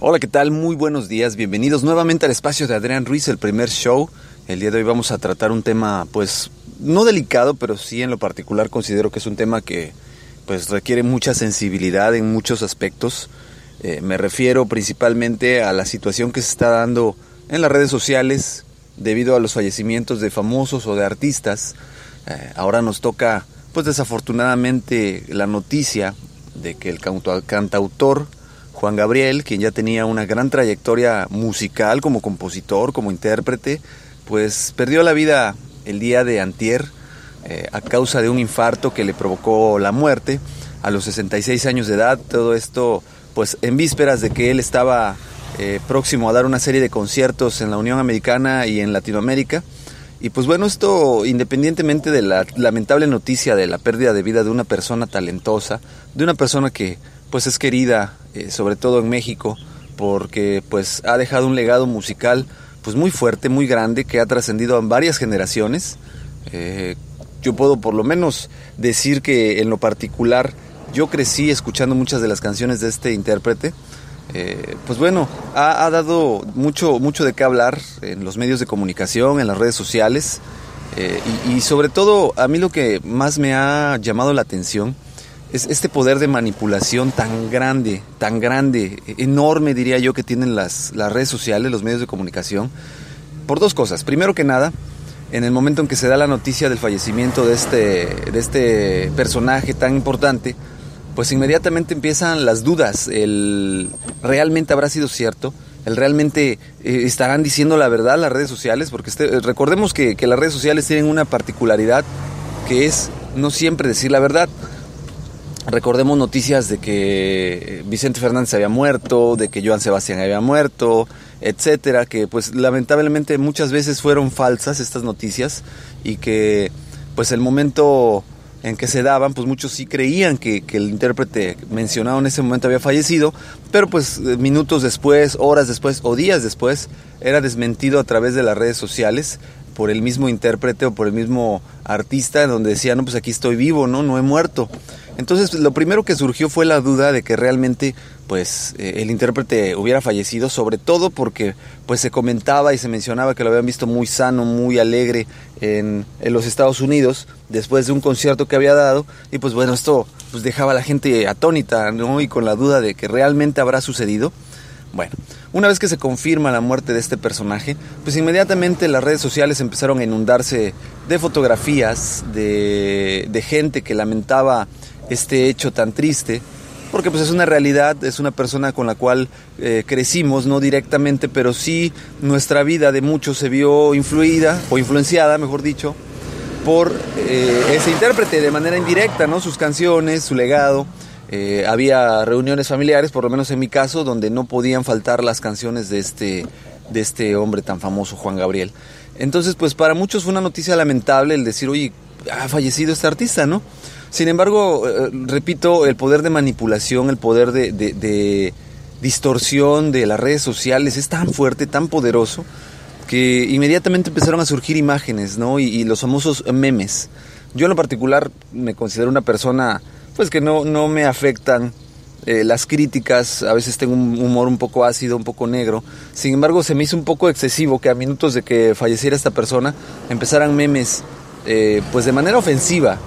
Hola, ¿qué tal? Muy buenos días. Bienvenidos nuevamente al espacio de Adrián Ruiz, el primer show. El día de hoy vamos a tratar un tema, pues, no delicado, pero sí en lo particular considero que es un tema que, pues, requiere mucha sensibilidad en muchos aspectos. Eh, me refiero principalmente a la situación que se está dando en las redes sociales debido a los fallecimientos de famosos o de artistas. Eh, ahora nos toca, pues, desafortunadamente, la noticia de que el cantautor Juan Gabriel, quien ya tenía una gran trayectoria musical como compositor, como intérprete, pues perdió la vida el día de antier eh, a causa de un infarto que le provocó la muerte a los 66 años de edad. Todo esto pues en vísperas de que él estaba eh, próximo a dar una serie de conciertos en la Unión Americana y en Latinoamérica. Y pues bueno, esto independientemente de la lamentable noticia de la pérdida de vida de una persona talentosa, de una persona que pues es querida, eh, sobre todo en México, porque pues ha dejado un legado musical pues muy fuerte, muy grande, que ha trascendido en varias generaciones. Eh, yo puedo por lo menos decir que en lo particular yo crecí escuchando muchas de las canciones de este intérprete. Eh, pues bueno, ha, dado mucho, mucho de qué hablar en los medios de comunicación, en las redes sociales. y sobre todo, a mí lo que más me ha llamado la atención es este poder de manipulación tan grande, tan grande, enorme diría yo que tienen las, las redes sociales, los medios de comunicación, por dos cosas. Primero que nada, en el momento en que se da la noticia del fallecimiento de este, de este personaje tan importante, pues inmediatamente empiezan las dudas, el realmente habrá sido cierto, el realmente eh, estarán diciendo la verdad las redes sociales, porque este, recordemos que, que las redes sociales tienen una particularidad que es no siempre decir la verdad. Recordemos noticias de que Vicente Fernández había muerto, de que Joan Sebastián había muerto, etcétera, que pues lamentablemente muchas veces fueron falsas estas noticias y que pues el momento en que se daban, pues muchos sí creían que, que, el intérprete mencionado en ese momento había fallecido, pero pues minutos después, horas después o días después era desmentido a través de las redes sociales por el mismo intérprete o por el mismo artista donde decía, no, pues aquí estoy vivo, no, no he muerto. Entonces, lo primero que surgió fue la duda de que realmente pues eh, el intérprete hubiera fallecido, sobre todo porque pues se comentaba y se mencionaba que lo habían visto muy sano, muy alegre en, en, los Estados Unidos después de un concierto que había dado y pues bueno, esto pues dejaba a la gente atónita, ¿no? Y con la duda de que realmente habrá sucedido. Bueno, una vez que se confirma la muerte de este personaje, pues inmediatamente las redes sociales empezaron a inundarse de fotografías, de, de gente que lamentaba este hecho tan triste, porque pues es una realidad, es una persona con la cual eh, crecimos, no directamente, pero sí nuestra vida de muchos se vio influida, o influenciada, mejor dicho, por eh, ese intérprete de manera indirecta, ¿no? Sus canciones, su legado. Eh, había reuniones familiares, por lo menos en mi caso, donde no podían faltar las canciones de este, de este hombre tan famoso, Juan Gabriel. Entonces, pues para muchos fue una noticia lamentable el decir, oye, ha fallecido este artista, ¿no? Sin embargo, eh, repito, el poder de manipulación, el poder de, de, distorsión de las redes sociales es tan fuerte, tan poderoso, que inmediatamente empezaron a surgir imágenes, ¿no? Y, los famosos memes. Yo en lo particular me considero una persona, pues que no, no me afectan eh, las críticas, a veces tengo un humor un poco ácido, un poco negro. Sin embargo, se me hizo un poco excesivo que a minutos de que falleciera esta persona empezaran memes, eh, pues de manera ofensiva,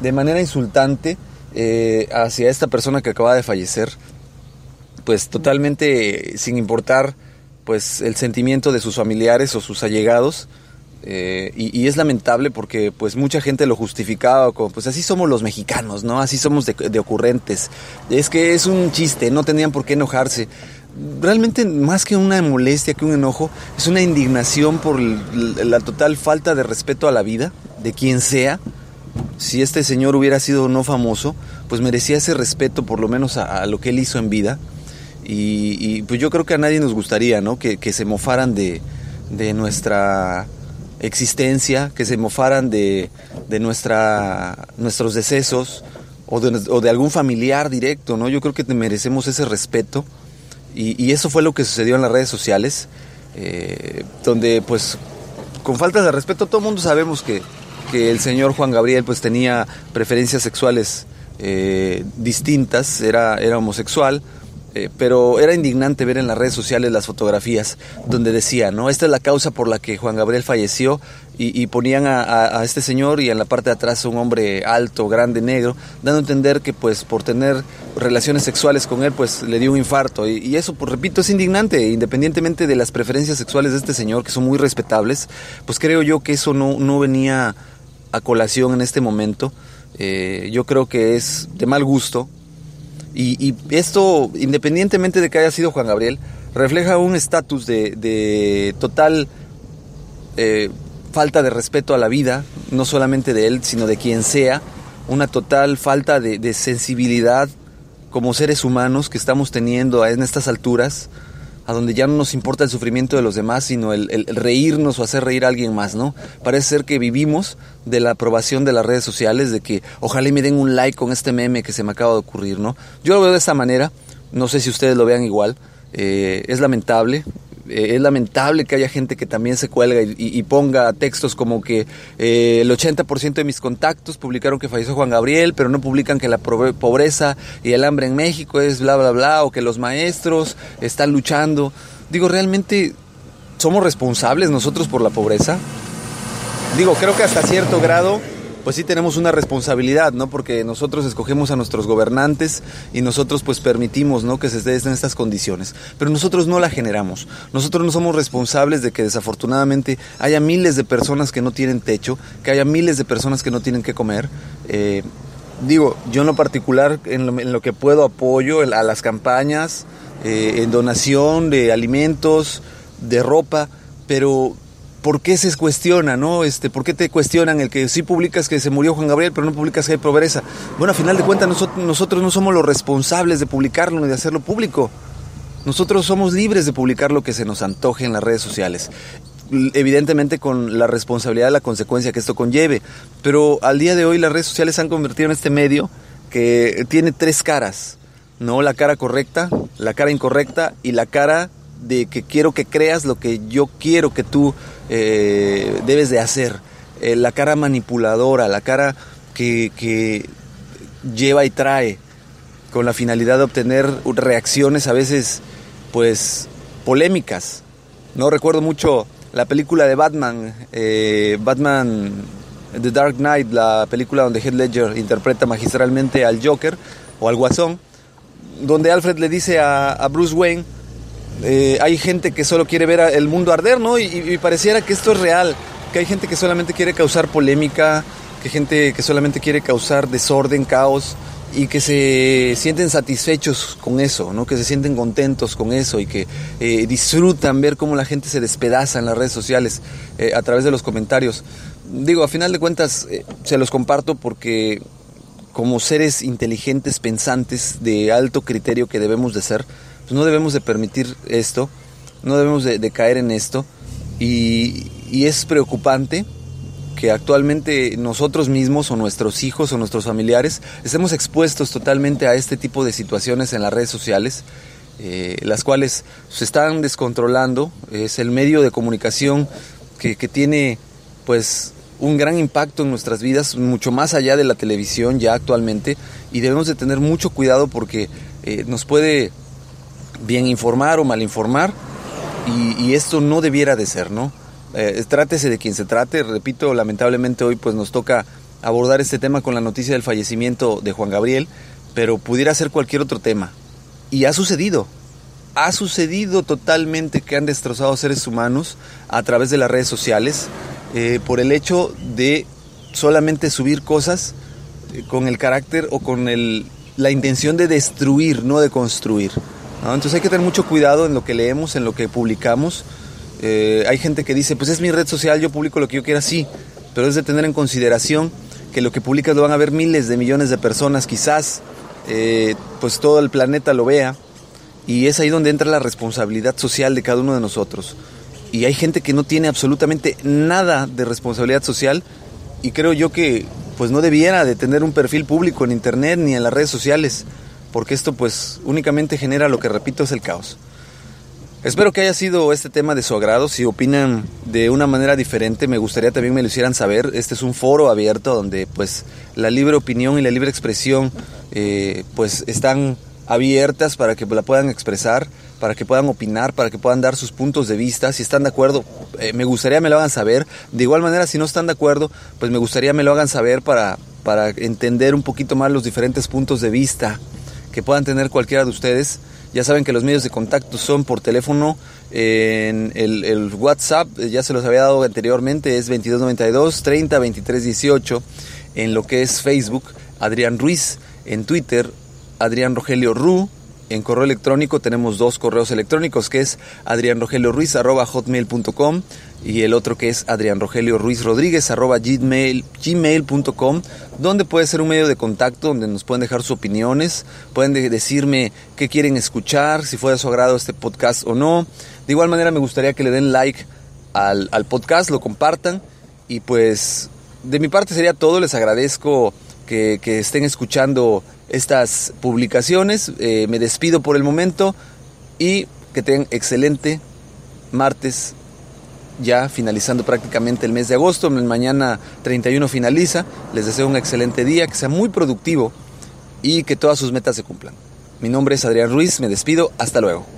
de manera insultante eh, hacia esta persona que acaba de fallecer, pues totalmente sin importar pues el sentimiento de sus familiares o sus allegados. Eh, y, es lamentable porque pues mucha gente lo justificaba como pues así somos los mexicanos, ¿no? Así somos de, de ocurrentes. Es que es un chiste, no tenían por qué enojarse realmente más que una molestia, que un enojo, es una indignación por la total falta de respeto a la vida, de quien sea, si este señor hubiera sido no famoso, pues merecía ese respeto por lo menos a, lo que él hizo en vida. Y, pues yo creo que a nadie nos gustaría, ¿no? Que, se mofaran de, de, nuestra existencia, que se mofaran de, de nuestra, nuestros decesos o de, o de, algún familiar directo, ¿no? Yo creo que merecemos ese respeto. Y, y, eso fue lo que sucedió en las redes sociales, eh, donde pues con falta de respeto todo el mundo sabemos que, que el señor Juan Gabriel pues tenía preferencias sexuales eh, distintas, era, era homosexual, eh, pero era indignante ver en las redes sociales las fotografías donde decía, ¿no? Esta es la causa por la que Juan Gabriel falleció y, ponían a, este señor y en la parte de atrás un hombre alto, grande, negro, dando a entender que pues por tener relaciones sexuales con él pues le dio un infarto y, eso, pues repito, es indignante, independientemente de las preferencias sexuales de este señor, que son muy respetables, pues creo yo que eso no, no venía a colación en este momento. Eh, yo creo que es de mal gusto. Y, esto, independientemente de que haya sido Juan Gabriel, refleja un estatus de, total eh, falta de respeto a la vida, no solamente de él, sino de quien sea, una total falta de sensibilidad como seres humanos que estamos teniendo en estas alturas a donde ya no nos importa el sufrimiento de los demás, sino el, reírnos o hacer reír a alguien más, ¿no? Parece ser que vivimos de la aprobación de las redes sociales, de que ojalá me den un like con este meme que se me acaba de ocurrir, ¿no? Yo lo veo de esta manera, no sé si ustedes lo vean igual, eh, es lamentable, eh, es lamentable que haya gente que también se cuelga y, ponga textos como que eh, el 80% de mis contactos publicaron que falleció Juan Gabriel, pero no publican que la pobreza y el hambre en México es bla, bla, bla, o que los maestros están luchando. Digo, ¿realmente somos responsables nosotros por la pobreza? Digo, creo que hasta cierto grado pues sí tenemos una responsabilidad, ¿no? Porque nosotros escogemos a nuestros gobernantes y nosotros pues permitimos, ¿no? Que se estén estas condiciones. Pero nosotros no la generamos. Nosotros no somos responsables de que desafortunadamente haya miles de personas que no tienen techo, que haya miles de personas que no tienen que comer. Eh, digo, yo en lo particular, en lo, que puedo apoyo a las campañas, eh, en donación de alimentos, de ropa, pero ¿por qué se cuestiona, no? Este, ¿Por qué te cuestionan el que sí publicas que se murió Juan Gabriel, pero no publicas que hay pobreza? Bueno, a final de cuentas nosotros, no somos los responsables de publicarlo ni de hacerlo público. Nosotros somos libres de publicar lo que se nos antoje en las redes sociales. Evidentemente con la responsabilidad de la consecuencia que esto conlleve. Pero al día de hoy las redes sociales se han convertido en este medio que tiene tres caras. ¿no? La cara correcta, la cara incorrecta y la cara de que quiero que creas lo que yo quiero que tú eh, debes de hacer. Eh, la cara manipuladora, la cara que, lleva y trae con la finalidad de obtener reacciones a veces pues polémicas. No recuerdo mucho la película de Batman, eh, Batman The Dark Knight, la película donde Heath Ledger interpreta magistralmente al Joker o al Guasón, donde Alfred le dice a Bruce Wayne eh, hay gente que solo quiere ver el mundo arder, ¿no? Y, pareciera que esto es real, que hay gente que solamente quiere causar polémica, que gente que solamente quiere causar desorden, caos y que se sienten satisfechos con eso, ¿no? Que se sienten contentos con eso y que eh, disfrutan ver cómo la gente se despedaza en las redes sociales eh, a través de los comentarios. Digo, a final de cuentas se los comparto porque como seres inteligentes, pensantes, de alto criterio que debemos de ser, pues no debemos de permitir esto, no debemos de, caer en esto. Y, es preocupante que actualmente nosotros mismos o nuestros hijos o nuestros familiares estemos expuestos totalmente a este tipo de situaciones en las redes sociales, eh, las cuales se están descontrolando, es el medio de comunicación que, tiene pues un gran impacto en nuestras vidas, mucho más allá de la televisión ya actualmente, y debemos de tener mucho cuidado porque eh, nos puede bien informar o mal informar y, esto no debiera de ser, ¿no? Eh, trátese de quien se trate, repito, lamentablemente hoy pues nos toca abordar este tema con la noticia del fallecimiento de Juan Gabriel, pero pudiera ser cualquier otro tema. Y ha sucedido, ha sucedido totalmente que han destrozado seres humanos a través de las redes sociales eh, por el hecho de solamente subir cosas eh, con el carácter o con el, la intención de destruir, no de construir. Entonces hay que tener mucho cuidado en lo que leemos, en lo que publicamos. Eh, hay gente que dice, pues es mi red social, yo publico lo que yo quiera, sí, pero es de tener en consideración que lo que publicas lo van a ver miles de millones de personas, quizás eh, pues todo el planeta lo vea Y es ahí donde entra la responsabilidad social de cada uno de nosotros. Y hay gente que no tiene absolutamente nada de responsabilidad social y creo yo que pues no debiera de tener un perfil público en internet ni en las redes sociales, porque esto pues únicamente genera lo que repito es el caos. Espero que haya sido este tema de su agrado. Si opinan de una manera diferente, me gustaría también me lo hicieran saber. Este es un foro abierto donde pues la libre opinión y la libre expresión eh, pues están abiertas para que la puedan expresar, para que puedan opinar, para que puedan dar sus puntos de vista. Si están de acuerdo, eh, me gustaría me lo hagan saber. De igual manera, si no están de acuerdo, pues me gustaría me lo hagan saber para, para entender un poquito más los diferentes puntos de vista que puedan tener cualquiera de ustedes. Ya saben que los medios de contacto son por teléfono, en el, WhatsApp, eh, ya se los había dado anteriormente, es 2292 30 23 18. En lo que es Facebook, Adrián Ruiz. En Twitter, Adrián Rogelio Ru. En correo electrónico tenemos dos correos electrónicos que es adrianrogelioruiz.hotmail.com y el otro que es Adrián Rogelio Ruiz Rodríguez arroba gmail.com donde puede ser un medio de contacto donde nos pueden dejar sus opiniones, pueden decirme qué quieren escuchar, si fue de su agrado este podcast o no. De igual manera me gustaría que le den like al, podcast, lo compartan y pues de mi parte sería todo, les agradezco que, estén escuchando estas publicaciones. Eh, me despido por el momento y que tengan excelente martes, ya finalizando prácticamente el mes de agosto. Mañana 31 finaliza. Les deseo un excelente día, que sea muy productivo y que todas sus metas se cumplan. Mi nombre es Adrián Ruiz, me despido, hasta luego.